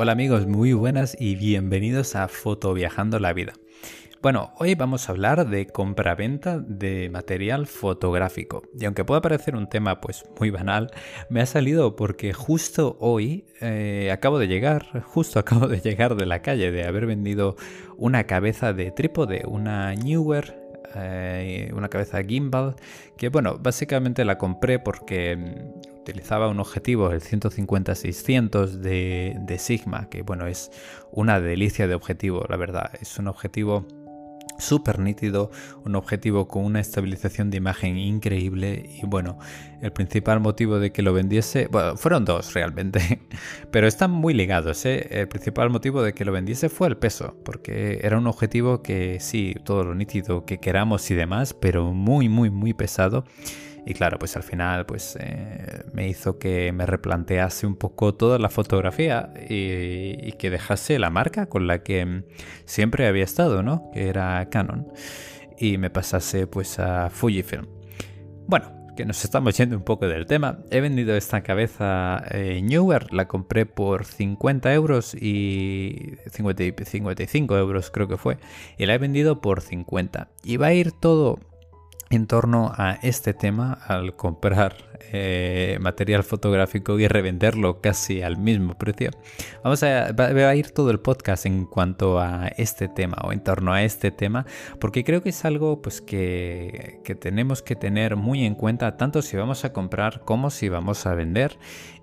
Hola amigos, muy buenas y bienvenidos a Foto Viajando la Vida. Bueno, hoy vamos a hablar de compra-venta de material fotográfico. Y aunque pueda parecer un tema pues muy banal, me ha salido porque justo hoy eh, acabo de llegar, justo acabo de llegar de la calle de haber vendido una cabeza de trípode, una Newer eh, una cabeza gimbal que bueno básicamente la compré porque utilizaba un objetivo, el 150-600 de, Sigma, que bueno, es una delicia de objetivo, la verdad. Es un objetivo súper nítido, un objetivo con una estabilización de imagen increíble y bueno, el principal motivo de que lo vendiese, bueno, fueron dos realmente, pero están muy ligados, ¿eh? El principal motivo de que lo vendiese fue el peso, porque era un objetivo que sí, todo lo nítido que queramos y demás, pero muy, muy, muy pesado y claro, pues al final pues eh, me hizo que me replantease un poco toda la fotografía y, que dejase la marca con la que siempre había estado, ¿no? Que era Canon. Y me pasase pues a Fujifilm. Bueno, que nos estamos yendo un poco del tema. He vendido esta cabeza eh, Newer, la compré por 50 euros y 55 euros creo que fue. Y la he vendido por 50. Y va a ir todo en torno a este tema al comprar eh, material fotográfico y revenderlo casi al mismo precio. Vamos a, a ir todo el podcast en cuanto a este tema o en torno a este tema porque creo que es algo pues que, que tenemos que tener muy en cuenta tanto si vamos a comprar como si vamos a vender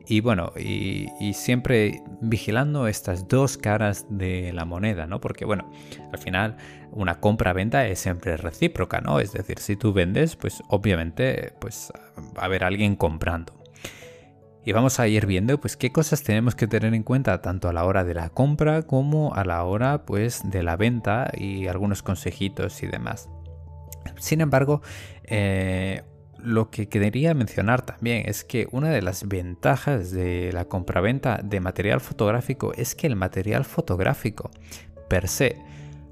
y bueno, y, siempre vigilando estas dos caras de la moneda, ¿no? Porque bueno, al final una compra-venta es siempre recíproca, ¿no? Es decir, si tú vendes, pues obviamente pues va a haber alguien comprando. Y vamos a ir viendo pues qué cosas tenemos que tener en cuenta tanto a la hora de la compra como a la hora pues de la venta y algunos consejitos y demás. Sin embargo, eh, lo que quería mencionar también es que una de las ventajas de la compraventa de material fotográfico es que el material fotográfico per se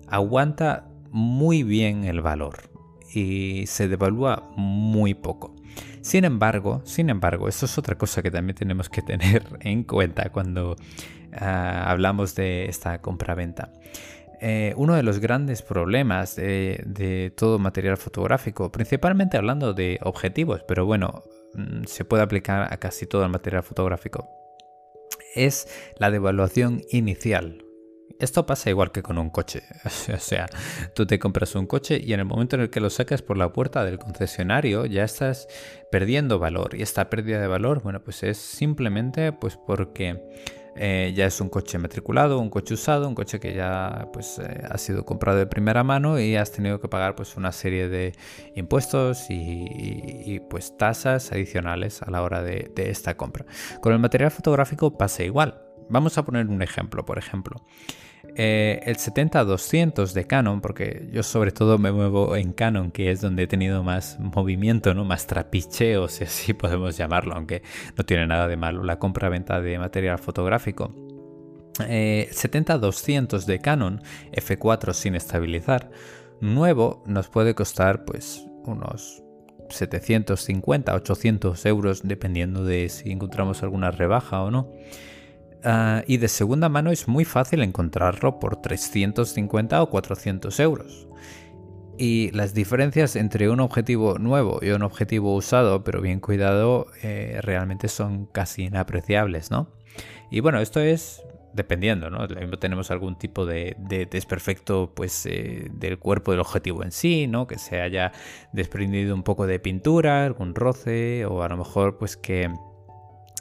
aguanta muy bien el valor y se devalúa muy poco. Sin embargo, sin embargo, eso es otra cosa que también tenemos que tener en cuenta cuando ah, hablamos de esta compraventa. Eh, uno de los grandes problemas de, todo material fotográfico, principalmente hablando de objetivos, pero bueno, mm, se puede aplicar a casi todo el material fotográfico, es la devaluación inicial. Esto pasa igual que con un coche. O sea, tú te compras un coche y en el momento en el que lo sacas por la puerta del concesionario ya estás perdiendo valor. Y esta pérdida de valor, bueno, pues es simplemente pues porque eh, ya es un coche matriculado, un coche usado, un coche que ya pues, eh, ha sido comprado de primera mano y has tenido que pagar pues, una serie de impuestos y, pues, tasas adicionales a la hora de, de esta compra. Con el material fotográfico pasa igual. Vamos a poner un ejemplo, por ejemplo. Eh, el 70-200 de Canon, porque yo sobre todo me muevo en Canon, que es donde he tenido más movimiento, ¿no? más trapicheo, si así podemos llamarlo, aunque no tiene nada de malo la compra-venta de material fotográfico. 70-200 eh, de Canon F4 sin estabilizar, nuevo nos puede costar pues unos 750, 800 euros, dependiendo de si encontramos alguna rebaja o no. Ah, y de segunda mano es muy fácil encontrarlo por 350 o 400 euros. Y las diferencias entre un objetivo nuevo y un objetivo usado, pero bien cuidado, eh, realmente son casi inapreciables, ¿no? Y bueno, esto es dependiendo, ¿no? Tenemos algún tipo de, desperfecto pues, eh, del cuerpo del objetivo en sí, ¿no? Que se haya desprendido un poco de pintura, algún roce, o a lo mejor pues que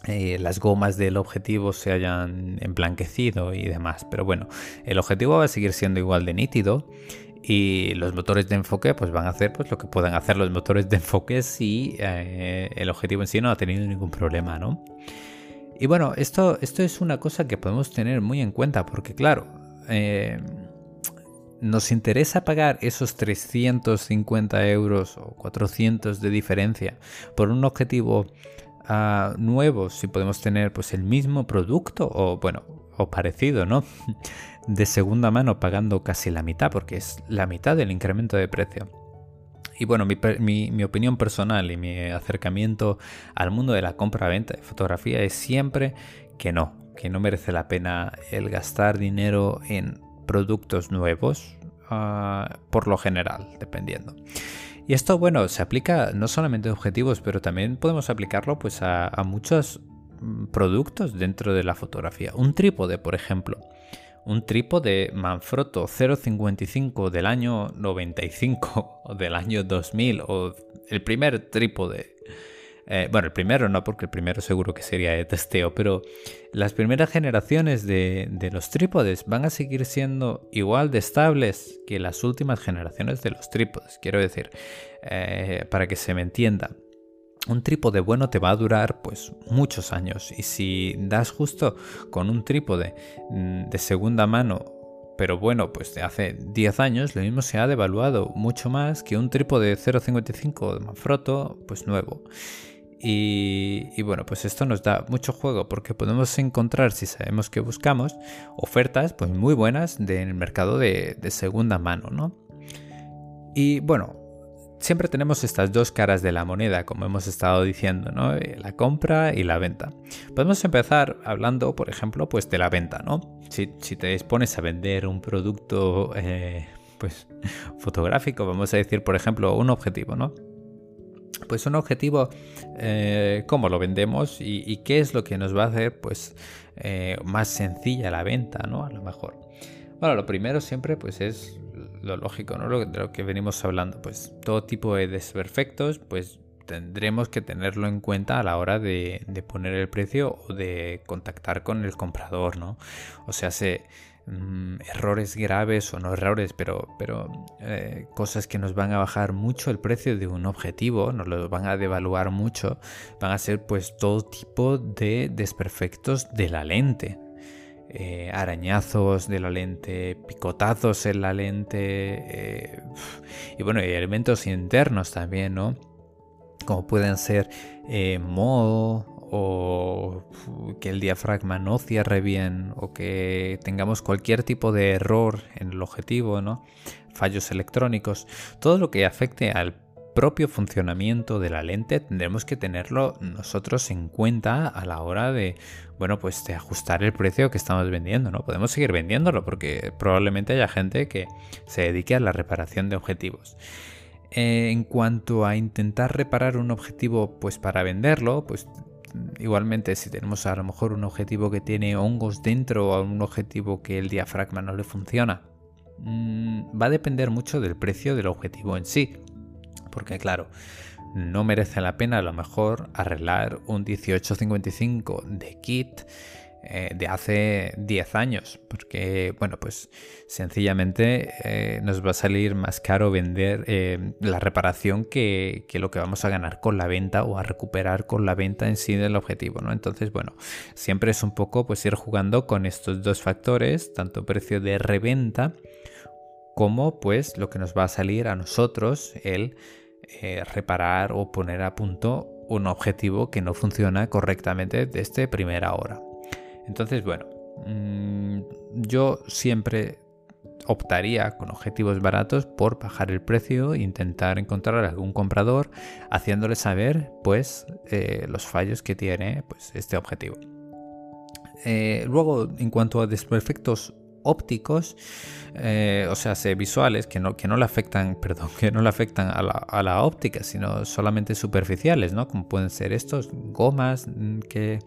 eh, las gomas del objetivo se hayan emblanquecido y demás. Pero bueno, el objetivo va a seguir siendo igual de nítido y los motores de enfoque pues van a hacer pues lo que puedan hacer los motores de enfoque si eh, el objetivo en sí no ha tenido ningún problema, ¿no? Y bueno, esto, esto es una cosa que podemos tener muy en cuenta porque claro, eh, nos interesa pagar esos 350 euros o 400 de diferencia por un objetivo nuevos, si podemos tener pues el mismo producto o bueno, o parecido, ¿no? De segunda mano pagando casi la mitad, porque es la mitad del incremento de precio. Y bueno, mi, mi opinión personal y mi acercamiento al mundo de la compra-venta de fotografía es siempre que no, que no merece la pena el gastar dinero en productos nuevos, ah, por lo general, dependiendo. Y esto, bueno, se aplica no solamente a objetivos, pero también podemos aplicarlo pues a, a muchos mm, productos dentro de la fotografía. Un trípode, por ejemplo un trípode Manfrotto 0.55 del año 95 o del año 2000 o el primer trípode. Eh, bueno, el primero no, porque el primero seguro que sería de testeo, pero las primeras generaciones de, los trípodes van a seguir siendo igual de estables que las últimas generaciones de los trípodes. Quiero decir, eh, para que se me entienda, un trípode bueno te va a durar pues muchos años y si das justo con un trípode mm, de segunda mano pero bueno pues de hace 10 años lo mismo se ha devaluado mucho más que un trípode de 0.55 de Manfrotto pues nuevo y, bueno, pues esto nos da mucho juego porque podemos encontrar, si sabemos que buscamos, ofertas pues muy buenas en el mercado de, de segunda mano, ¿no? Y bueno, siempre tenemos estas dos caras de la moneda, como hemos estado diciendo, ¿no? Eh, la compra y la venta. Podemos empezar hablando, por ejemplo, pues de la venta, ¿no? Si, te dispones a vender un producto, eh, pues, fotográfico, vamos a decir, por ejemplo, un objetivo, ¿no? Pues un objetivo, eh, ¿cómo lo vendemos y, y, qué es lo que nos va a hacer, pues, más sencilla la venta, ¿no? A lo mejor. Bueno, lo primero siempre, pues, es lo lógico, ¿no? Lo, de lo que venimos hablando, pues todo tipo de desperfectos, pues tendremos que tenerlo en cuenta a la hora de, poner el precio o de contactar con el comprador, ¿no? O sea, se, mm, errores graves o no errores, pero, pero eh, cosas que nos van a bajar mucho el precio de un objetivo, nos lo van a devaluar mucho, van a ser pues todo tipo de desperfectos de la lente. Eh, arañazos de la lente, picotazos en la lente, eh, y bueno, elementos internos también, ¿no? Como pueden ser eh, moho o que el diafragma no cierre bien o que tengamos cualquier tipo de error en el objetivo, ¿no? Fallos electrónicos, todo lo que afecte al propio funcionamiento de la lente tendremos que tenerlo nosotros en cuenta a la hora de, bueno, pues de ajustar el precio que estamos vendiendo, ¿no? Podemos seguir vendiéndolo porque probablemente haya gente que se dedique a la reparación de objetivos. Eh, en cuanto a intentar reparar un objetivo, pues para venderlo, pues igualmente si tenemos a lo mejor un objetivo que tiene hongos dentro o un objetivo que el diafragma no le funciona, mm, va a depender mucho del precio del objetivo en sí porque claro, no merece la pena a lo mejor arreglar un 1855 de kit eh, de hace 10 años, porque bueno, pues sencillamente eh, nos va a salir más caro vender eh, la reparación que, que, lo que vamos a ganar con la venta o a recuperar con la venta en sí del objetivo, ¿no? Entonces, bueno, siempre es un poco pues ir jugando con estos dos factores, tanto precio de reventa como pues lo que nos va a salir a nosotros el eh, reparar o poner a punto un objetivo que no funciona correctamente desde primera hora. Entonces, bueno, mm, yo siempre optaría con objetivos baratos por bajar el precio e intentar encontrar algún comprador haciéndole saber pues eh, los fallos que tiene pues, este objetivo. Eh, luego, en cuanto a desperfectos ópticos, eh, o sea, visuales que no, que no le afectan, perdón, que no le afectan a la, a la, óptica, sino solamente superficiales, ¿no? Como pueden ser estos, gomas mm, que,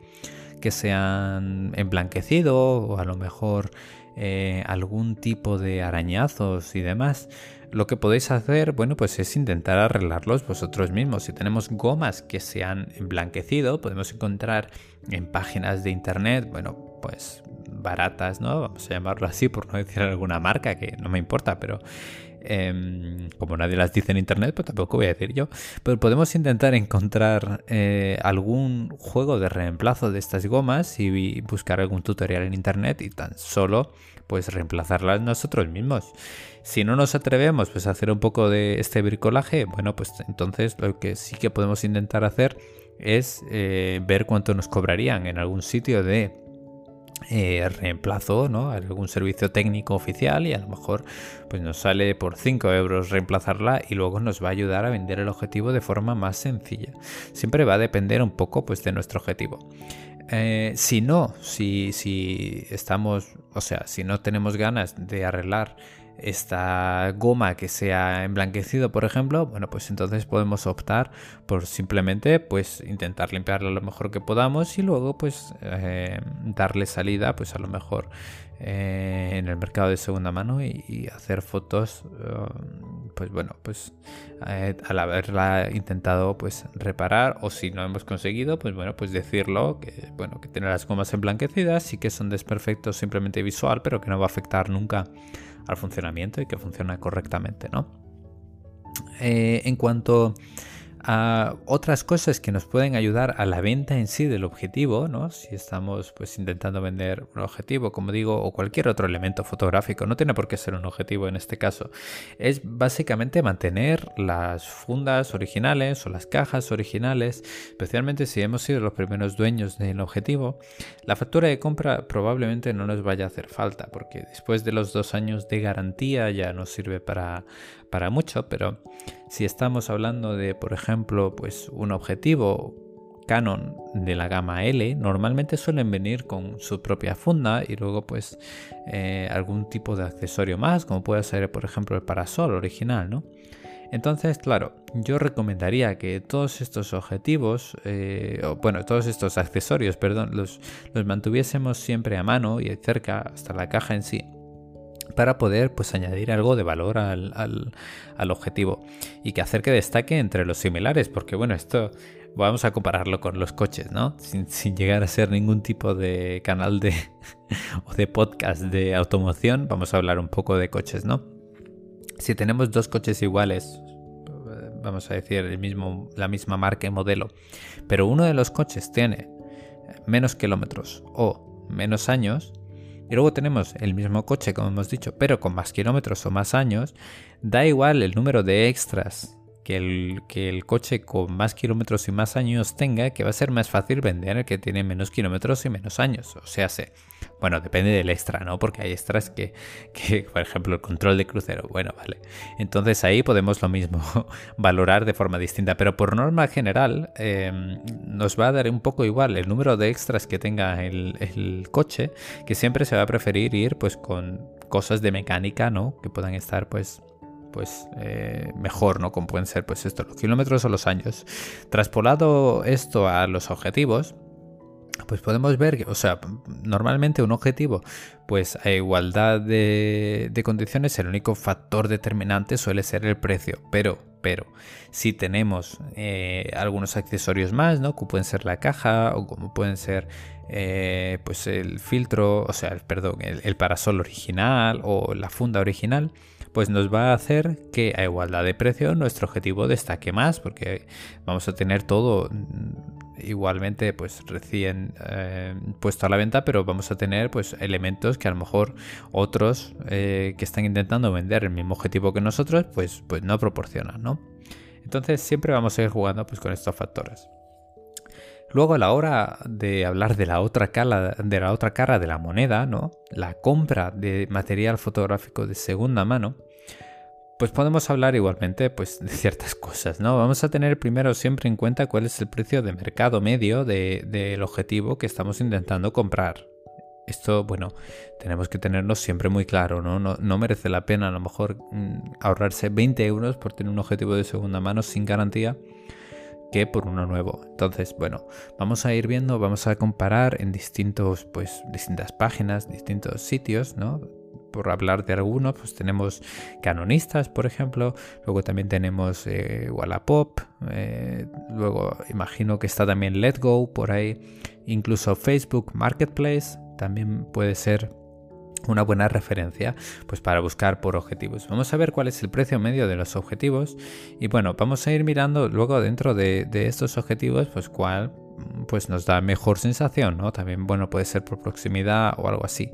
que se han emblanquecido o a lo mejor eh, algún tipo de arañazos y demás. Lo que podéis hacer, bueno, pues es intentar arreglarlos vosotros mismos. Si tenemos gomas que se han emblanquecido, podemos encontrar en páginas de internet, bueno, pues baratas, ¿no? Vamos a llamarlo así por no decir alguna marca, que no me importa, pero em, como nadie las dice en internet, pues tampoco voy a decir yo. Pero podemos intentar encontrar eh, algún juego de reemplazo de estas gomas y buscar algún tutorial en internet y tan solo pues reemplazarlas nosotros mismos. Si no nos atrevemos pues a hacer un poco de este bricolaje, bueno, pues entonces lo que sí que podemos intentar hacer es eh, ver cuánto nos cobrarían en algún sitio de eh, reemplazo, ¿no? Algún servicio técnico oficial y a lo mejor pues nos sale por 5 euros reemplazarla y luego nos va a ayudar a vender el objetivo de forma más sencilla. Siempre va a depender un poco pues de nuestro objetivo. Eh, si no, si, si estamos, o sea, si no tenemos ganas de arreglar esta goma que sea emblanquecido, por ejemplo, bueno, pues entonces podemos optar por simplemente pues intentar limpiarlo lo mejor que podamos y luego pues eh, darle salida pues a lo mejor eh, en el mercado de segunda mano y, hacer fotos um, pues bueno pues eh, al haberla intentado pues reparar o si no hemos conseguido pues bueno pues decirlo que bueno que tener las gomas emblanquecidas y que son desperfectos simplemente visual pero que no va a afectar nunca al funcionamiento y que funciona correctamente, ¿no? Eh, en cuanto otras cosas que nos pueden ayudar a la venta en sí del objetivo, ¿no? Si estamos pues intentando vender un objetivo, como digo, o cualquier otro elemento fotográfico, no tiene por qué ser un objetivo en este caso, es básicamente mantener las fundas originales o las cajas originales, especialmente si hemos sido los primeros dueños del objetivo, la factura de compra probablemente no nos vaya a hacer falta, porque después de los dos años de garantía ya nos sirve para, para mucho, pero si estamos hablando de, por ejemplo, pues un objetivo Canon de la gama L normalmente suelen venir con su propia funda y luego pues eh, algún tipo de accesorio más como puede ser por ejemplo el parasol original ¿no? entonces claro yo recomendaría que todos estos objetivos eh, o, bueno todos estos accesorios perdón los, los mantuviésemos siempre a mano y cerca hasta la caja en sí para poder pues añadir algo de valor al, al, objetivo y que hacer que destaque entre los similares porque bueno esto vamos a compararlo con los coches no sin, sin llegar a ser ningún tipo de canal de o de podcast de automoción vamos a hablar un poco de coches no si tenemos dos coches iguales vamos a decir el mismo la misma marca y modelo pero uno de los coches tiene menos kilómetros o menos años y luego tenemos el mismo coche, como hemos dicho, pero con más kilómetros o más años, da igual el número de extras que el, que el coche con más kilómetros y más años tenga, que va a ser más fácil vender el que tiene menos kilómetros y menos años. O sea, se, bueno, depende del extra, ¿no? Porque hay extras que, que, por ejemplo, el control de crucero. Bueno, vale. Entonces ahí podemos lo mismo valorar de forma distinta. Pero por norma general, em, nos va a dar un poco igual el número de extras que tenga el, el coche, que siempre se va a preferir ir pues con cosas de mecánica, ¿no? Que puedan estar pues pues eh, mejor, ¿no? Como pueden ser pues esto, los kilómetros o los años. Traspolado esto a los objetivos, pues podemos ver que, o sea, normalmente un objetivo, pues a igualdad de, condiciones, el único factor determinante suele ser el precio, pero, pero, si tenemos eh, algunos accesorios más, ¿no? Como pueden ser la caja o como pueden ser, eh, pues el filtro, o sea, perdón, el parasol original o la funda original, pues nos va a hacer que a igualdad de precio nuestro objetivo destaque más, porque vamos a tener todo mm, igualmente pues recién eh, puesto a la venta, pero vamos a tener pues elementos que a lo mejor otros eh, que están intentando vender el mismo objetivo que nosotros, pues, pues no proporcionan, ¿no? Entonces siempre vamos a ir jugando pues con estos factores. Luego a la hora de hablar de la otra cara de la otra cara de la moneda, ¿no? La compra de material fotográfico de segunda mano, pues podemos hablar igualmente pues, de ciertas cosas, ¿no? Vamos a tener primero siempre en cuenta cuál es el precio de mercado medio del objetivo que estamos intentando comprar. Esto, bueno, tenemos que tenerlo siempre muy claro, ¿no? No, merece la pena a lo mejor mm, ahorrarse 20 euros por tener un objetivo de segunda mano sin garantía que por uno nuevo. Entonces, bueno, vamos a ir viendo, vamos a comparar en distintos, pues, distintas páginas, distintos sitios, ¿no? Por hablar de algunos, pues tenemos canonistas, por ejemplo, luego también tenemos eh, Wallapop, eh, luego imagino que está también Letgo por ahí, incluso Facebook Marketplace también puede ser una buena referencia pues para buscar por objetivos. Vamos a ver cuál es el precio medio de los objetivos y bueno, vamos a ir mirando luego dentro de, de estos objetivos pues cuál pues nos da mejor sensación, ¿no? También bueno puede ser por proximidad o algo así.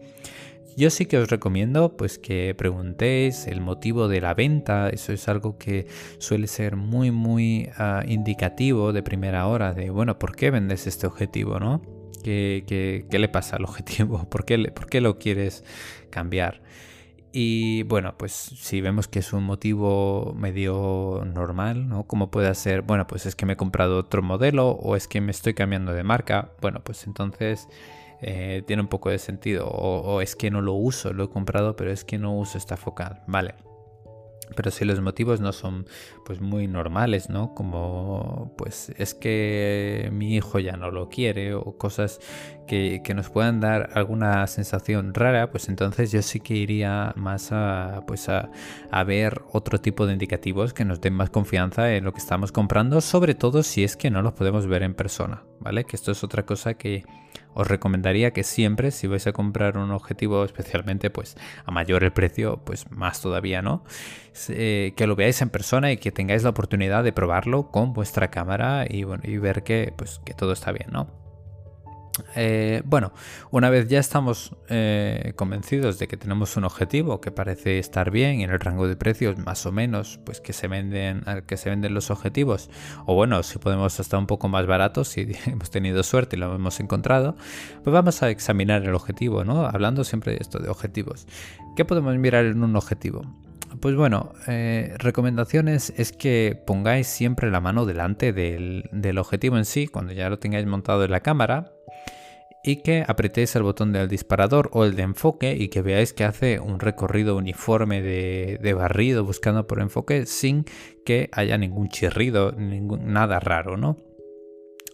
Yo sí que os recomiendo pues que preguntéis el motivo de la venta, eso es algo que suele ser muy muy ah, indicativo de primera hora de bueno, ¿por qué vendes este objetivo, no? ¿Qué, le pasa al objetivo? ¿Por qué, ¿Por qué lo quieres cambiar? Y bueno, pues si vemos que es un motivo medio normal, ¿no? Como puede ser, bueno, pues es que me he comprado otro modelo o es que me estoy cambiando de marca, bueno, pues entonces eh, tiene un poco de sentido. O, o, es que no lo uso, lo he comprado, pero es que no uso esta focal, vale. Pero si los motivos no son pues muy normales, ¿no? Como pues es que mi hijo ya no lo quiere o cosas que, nos puedan dar alguna sensación rara, pues entonces yo sí que iría más a pues a, a ver otro tipo de indicativos que nos den más confianza en lo que estamos comprando, sobre todo si es que no los podemos ver en persona, ¿vale? Que esto es otra cosa que os recomendaría que siempre, si vais a comprar un objetivo, especialmente pues a mayor el precio, pues más todavía, ¿no? Eh, que lo veáis en persona y que tengáis la oportunidad de probarlo con vuestra cámara y, bueno, y ver que, pues, que todo está bien, ¿no? Eh, bueno, una vez ya estamos eh, convencidos de que tenemos un objetivo que parece estar bien en el rango de precios más o menos, pues que se venden, que se venden los objetivos, o bueno, si podemos estar un poco más baratos, si hemos tenido suerte y lo hemos encontrado, pues vamos a examinar el objetivo, ¿no? Hablando siempre de esto de objetivos. ¿Qué podemos mirar en un objetivo? Pues bueno, eh, recomendaciones es que pongáis siempre la mano delante del, del objetivo en sí, cuando ya lo tengáis montado en la cámara, y que apretéis el botón del disparador o el de enfoque y que veáis que hace un recorrido uniforme de, barrido buscando por enfoque sin que haya ningún chirrido, ningún, nada raro, ¿no?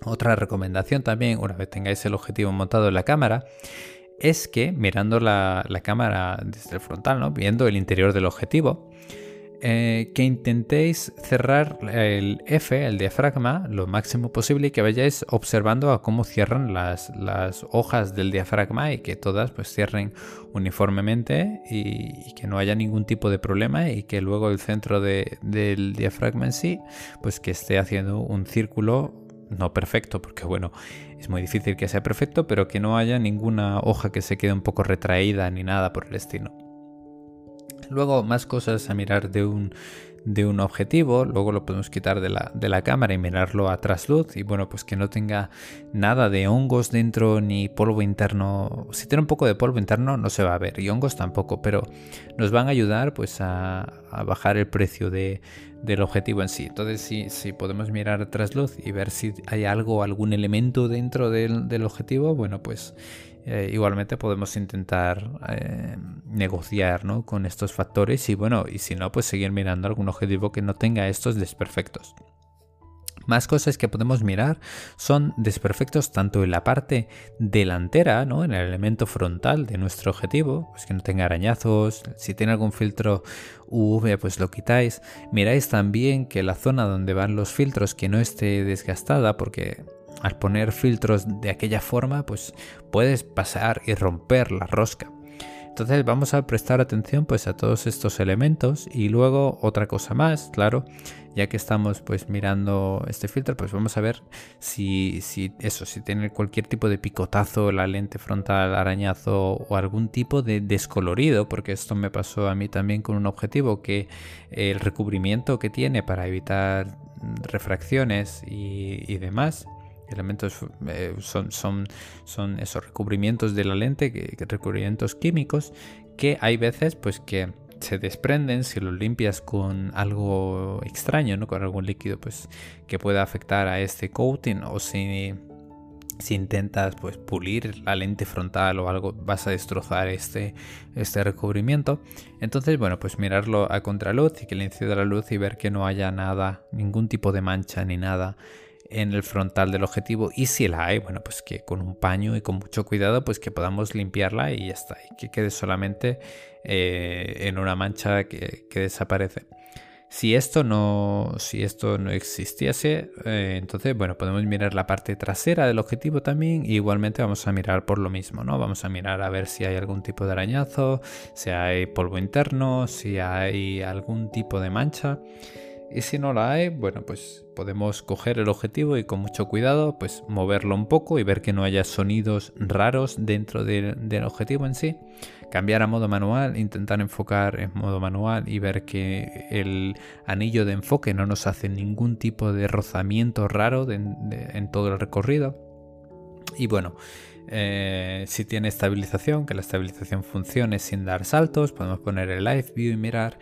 Otra recomendación también, una vez tengáis el objetivo montado en la cámara, es que mirando la, la cámara desde el frontal, ¿no? viendo el interior del objetivo, eh, que intentéis cerrar el F, el diafragma, lo máximo posible y que vayáis observando a cómo cierran las, hojas del diafragma y que todas pues cierren uniformemente y, que no haya ningún tipo de problema y que luego el centro del diafragma en sí pues que esté haciendo un círculo no perfecto porque bueno es muy difícil que sea perfecto pero que no haya ninguna hoja que se quede un poco retraída ni nada por el estilo Luego más cosas a mirar de un, de un objetivo, luego lo podemos quitar de la, de la, cámara y mirarlo a trasluz y bueno, pues que no tenga nada de hongos dentro ni polvo interno. Si tiene un poco de polvo interno no se va a ver y hongos tampoco, pero nos van a ayudar pues a, bajar el precio de, del objetivo en sí. Entonces si, si podemos mirar a trasluz y ver si hay algo, algún elemento dentro del, del objetivo, bueno pues eh, igualmente podemos intentar eh, negociar con estos factores y bueno, y si no, pues seguir mirando algún objetivo que no tenga estos desperfectos. Más cosas que podemos mirar son desperfectos tanto en la parte delantera, ¿no? en el elemento frontal de nuestro objetivo, pues que no tenga arañazos, si tiene algún filtro UV pues lo quitáis. Miráis también que la zona donde van los filtros que no esté desgastada porque al poner filtros de aquella forma, pues puedes pasar y romper la rosca. Entonces vamos a prestar atención pues a todos estos elementos y luego otra cosa más, claro, ya que estamos pues mirando este filtro, pues vamos a ver si, si eso, si tiene cualquier tipo de picotazo, la lente frontal, arañazo o algún tipo de descolorido, porque esto me pasó a mí también con un objetivo que el recubrimiento que tiene para evitar refracciones y, y demás elementos eh, son, son, son esos recubrimientos de la lente, que, recubrimientos químicos, que hay veces pues que se desprenden si los limpias con algo extraño, ¿no? con algún líquido pues que pueda afectar a este coating o si, si intentas pues pulir la lente frontal o algo vas a destrozar este, este recubrimiento entonces bueno pues mirarlo a contraluz y que le incida la luz y ver que no haya nada ningún tipo de mancha ni nada en el frontal del objetivo y si la hay, bueno, pues que con un paño y con mucho cuidado, pues que podamos limpiarla y ya está, y que quede solamente eh, en una mancha que, desaparece. Si esto no, si esto no existiese, eh, entonces bueno, podemos mirar la parte trasera del objetivo también. igualmente vamos a mirar por lo mismo, ¿no? Vamos a mirar a ver si hay algún tipo de arañazo, si hay polvo interno, si hay algún tipo de mancha. Y si no la hay, bueno, pues podemos coger el objetivo y con mucho cuidado, pues moverlo un poco y ver que no haya sonidos raros dentro del, objetivo en sí. Cambiar a modo manual, intentar enfocar en modo manual y ver que el anillo de enfoque no nos hace ningún tipo de rozamiento raro en todo el recorrido. Y bueno, Eh, si tiene estabilización, que la estabilización funcione sin dar saltos, podemos poner el Live View y mirar.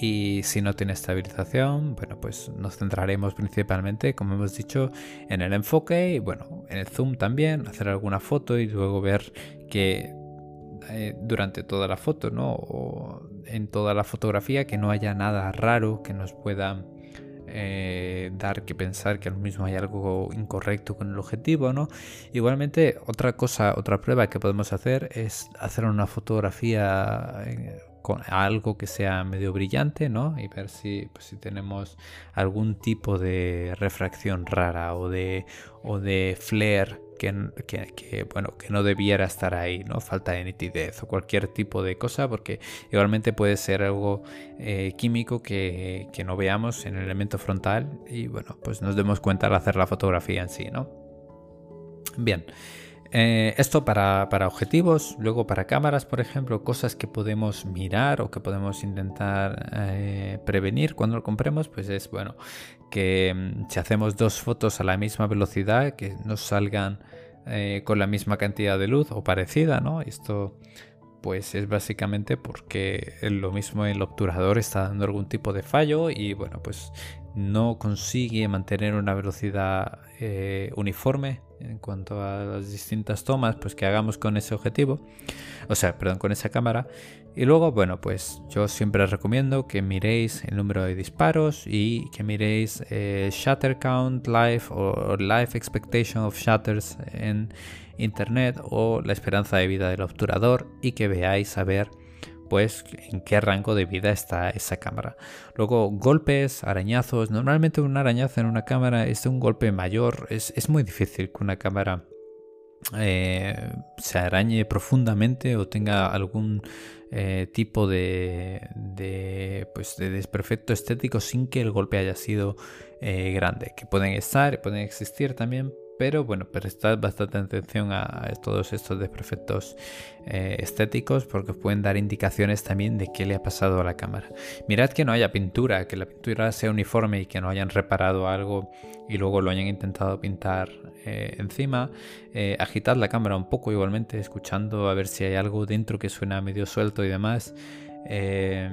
Y si no tiene estabilización, bueno, pues nos centraremos principalmente, como hemos dicho, en el enfoque y bueno, en el zoom también, hacer alguna foto y luego ver que eh, durante toda la foto, ¿no? O en toda la fotografía que no haya nada raro que nos pueda eh, dar que pensar que lo mismo hay algo incorrecto con el objetivo, ¿no? Igualmente, otra cosa, otra prueba que podemos hacer es hacer una fotografía eh, con algo que sea medio brillante, ¿no? Y ver si, pues, si tenemos algún tipo de refracción rara o de, o de flare que, bueno, que no debiera estar ahí, ¿no? Falta de nitidez o cualquier tipo de cosa, porque igualmente puede ser algo eh, químico que, no veamos en el elemento frontal y bueno, pues nos demos cuenta al hacer la fotografía en sí, ¿no? Bien. Eh, esto para, objetivos, luego para cámaras, por ejemplo, cosas que podemos mirar o que podemos intentar eh, prevenir cuando lo compremos, pues es bueno que mm, si hacemos dos fotos a la misma velocidad, que nos salgan eh, con la misma cantidad de luz o parecida, ¿no? Esto pues es básicamente porque lo mismo el obturador está dando algún tipo de fallo y bueno pues no consigue mantener una velocidad uniforme en cuanto a las distintas tomas pues que hagamos con ese objetivo o sea perdón con esa cámara. Y luego bueno pues yo siempre recomiendo que miréis el número de disparos y que miréis eh, shutter count life o life expectation of shutters en internet o la esperanza de vida del obturador y que veáis a ver pues en qué rango de vida está esa cámara. Luego golpes, arañazos. Normalmente un arañazo en una cámara es un golpe mayor. Es, muy difícil que una cámara eh, se arañe profundamente o tenga algún eh, tipo de, pues de desperfecto estético sin que el golpe haya sido eh, grande. Que pueden estar, pueden existir también, pero bueno, prestad bastante atención a, todos estos desperfectos eh, estéticos porque pueden dar indicaciones también de qué le ha pasado a la cámara. Mirad que no haya pintura, que la pintura sea uniforme y que no hayan reparado algo y luego lo hayan intentado pintar eh, encima. Eh, agitad la cámara un poco igualmente, escuchando a ver si hay algo dentro que suena medio suelto y demás. Eh,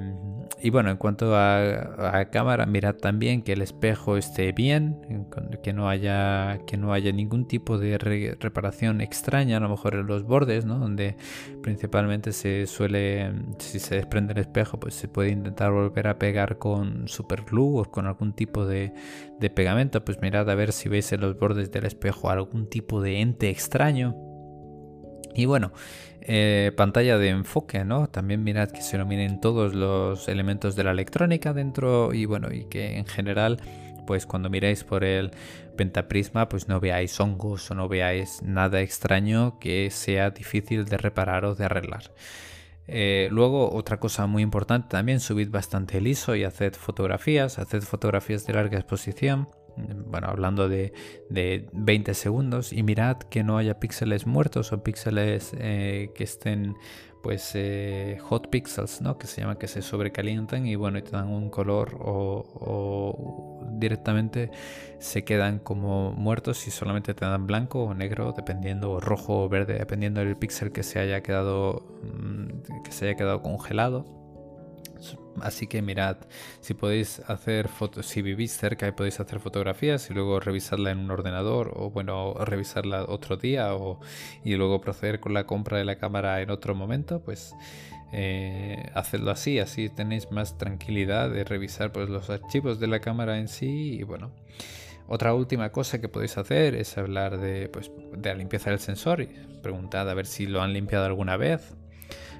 y bueno, en cuanto a, cámara, mirad también que el espejo esté bien, que no haya, que no haya ningún tipo de reparación extraña, a lo mejor en los bordes, ¿no? donde principalmente se suele, si se desprende el espejo, pues se puede intentar volver a pegar con super glue o con algún tipo de, de pegamento. Pues mirad a ver si veis en los bordes del espejo algún tipo de ente extraño. Y bueno, eh, pantalla de enfoque, ¿no? También mirad que se nominen todos los elementos de la electrónica dentro y bueno, y que en general, pues cuando miráis por el pentaprisma, pues no veáis hongos o no veáis nada extraño que sea difícil de reparar o de arreglar. Eh, luego, otra cosa muy importante también, subid bastante el ISO y haced fotografías, haced fotografías de larga exposición bueno, hablando de, 20 segundos y mirad que no haya píxeles muertos o píxeles eh, que estén pues eh, hot pixels, ¿no? Que se llama que se sobrecalientan y bueno, y te dan un color o, directamente se quedan como muertos y solamente te dan blanco o negro, dependiendo, o rojo o verde, dependiendo del píxel que se haya quedado mm, que se haya quedado congelado. Así que mirad, si podéis hacer fotos, si vivís cerca y podéis hacer fotografías y luego revisarla en un ordenador o bueno, revisarla otro día o, y luego proceder con la compra de la cámara en otro momento, pues eh, hacedlo así, así tenéis más tranquilidad de revisar pues, los archivos de la cámara en sí y bueno. Otra última cosa que podéis hacer es hablar de, pues, de la limpieza del sensor y preguntad a ver si lo han limpiado alguna vez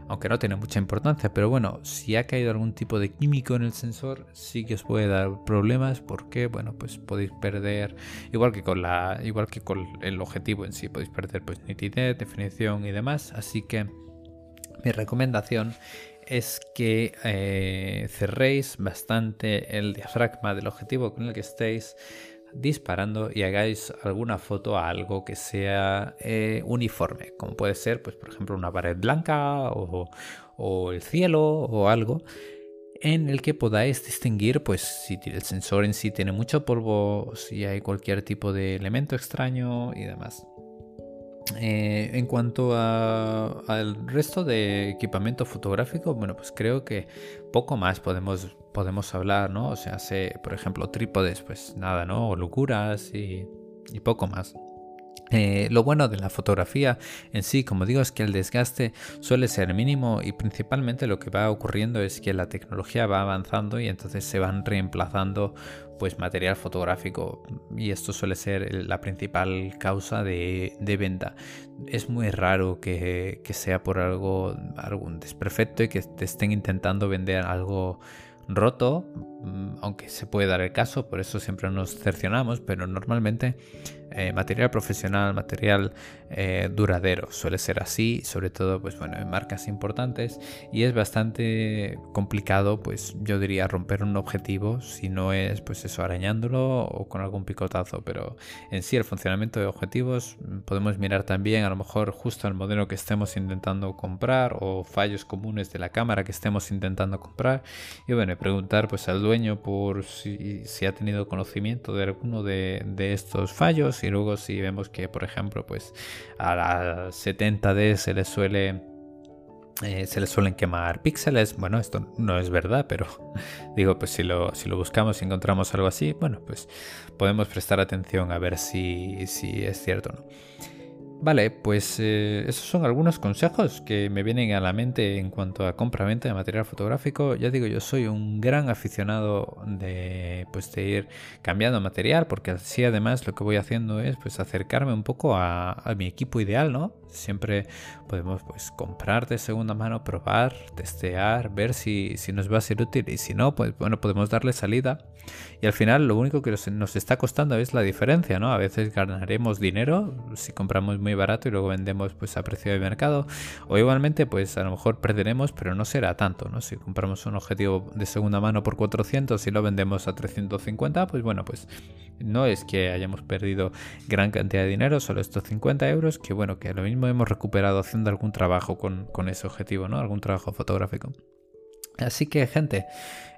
aunque no tiene mucha importancia, pero bueno, si ha caído algún tipo de químico en el sensor, sí que os puede dar problemas porque, bueno, pues podéis perder, igual que con la, igual que con el objetivo en sí, podéis perder pues nitidez, definición y demás, así que mi recomendación es que eh, cerréis bastante el diafragma del objetivo con el que estéis disparando y hagáis alguna foto a algo que sea eh, uniforme, como puede ser, pues, por ejemplo, una pared blanca o, el cielo o algo en el que podáis distinguir pues si el sensor en sí tiene mucho polvo, si hay cualquier tipo de elemento extraño y demás. Eh, en cuanto al resto de equipamiento fotográfico, bueno, pues creo que poco más podemos, podemos hablar, ¿no? O sea, sé, por ejemplo, trípodes, pues nada, ¿no? O locuras y poco más. Eh, lo bueno de la fotografía en sí, como digo, es que el desgaste suele ser mínimo y principalmente lo que va ocurriendo es que la tecnología va avanzando y entonces se van reemplazando pues material fotográfico y esto suele ser la principal causa de, venta. Es muy raro que, sea por algo algún desperfecto y que te estén intentando vender algo roto, mm, aunque se puede dar el caso, por eso siempre nos cercionamos, pero normalmente eh, material profesional, material eh, duradero, suele ser así, sobre todo pues bueno, en marcas importantes. Y es bastante complicado, pues yo diría romper un objetivo si no es pues eso arañándolo o con algún picotazo, pero en sí el funcionamiento de objetivos mm, podemos mirar también a lo mejor justo el modelo que estemos intentando comprar o fallos comunes de la cámara que estemos intentando comprar. Y bueno, preguntar pues al dueño por si, ha tenido conocimiento de alguno de, de estos fallos y luego si vemos que, por ejemplo, pues a la 70D se le suele... Eh, se le suelen quemar píxeles. Bueno, esto no es verdad, pero digo, pues si lo, si lo buscamos y encontramos algo así, bueno, pues podemos prestar atención a ver si, si es cierto o no. Vale, pues eh, esos son algunos consejos que me vienen a la mente en cuanto a compra-venta de material fotográfico. Ya digo, yo soy un gran aficionado de, pues, de ir cambiando material, porque así además lo que voy haciendo es pues, acercarme un poco a, a mi equipo ideal, ¿no? Siempre podemos pues, comprar de segunda mano, probar, testear, ver si, si nos va a ser útil y si no, pues bueno, podemos darle salida. Y al final lo único que nos está costando es la diferencia, ¿no? A veces ganaremos dinero si compramos muy barato y luego vendemos pues a precio de mercado. O igualmente pues a lo mejor perderemos, pero no será tanto, ¿no? Si compramos un objetivo de segunda mano por 400 y lo vendemos a 350, pues bueno, pues no es que hayamos perdido gran cantidad de dinero, solo estos 50 euros, que bueno, que lo mismo hemos recuperado haciendo algún trabajo con, ese objetivo, ¿no? Algún trabajo fotográfico. Así que gente,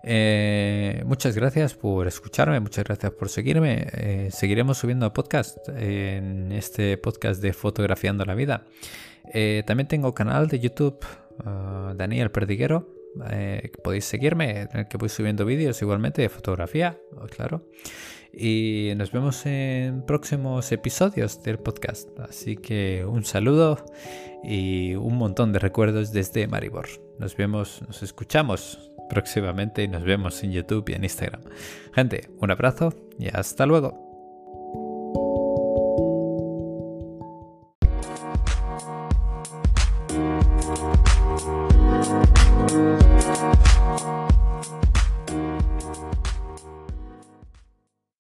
eh, muchas gracias por escucharme, muchas gracias por seguirme. Eh, seguiremos subiendo podcast en este podcast de Fotografiando la Vida. Eh, también tengo canal de YouTube, ah, Daniel Perdiguero. Podéis seguirme, en el que voy subiendo vídeos igualmente de fotografía, claro. Y nos vemos en próximos episodios del podcast. Así que un saludo y un montón de recuerdos desde Maribor. Nos vemos, nos escuchamos próximamente y nos vemos en YouTube y en Instagram. Gente, un abrazo y hasta luego.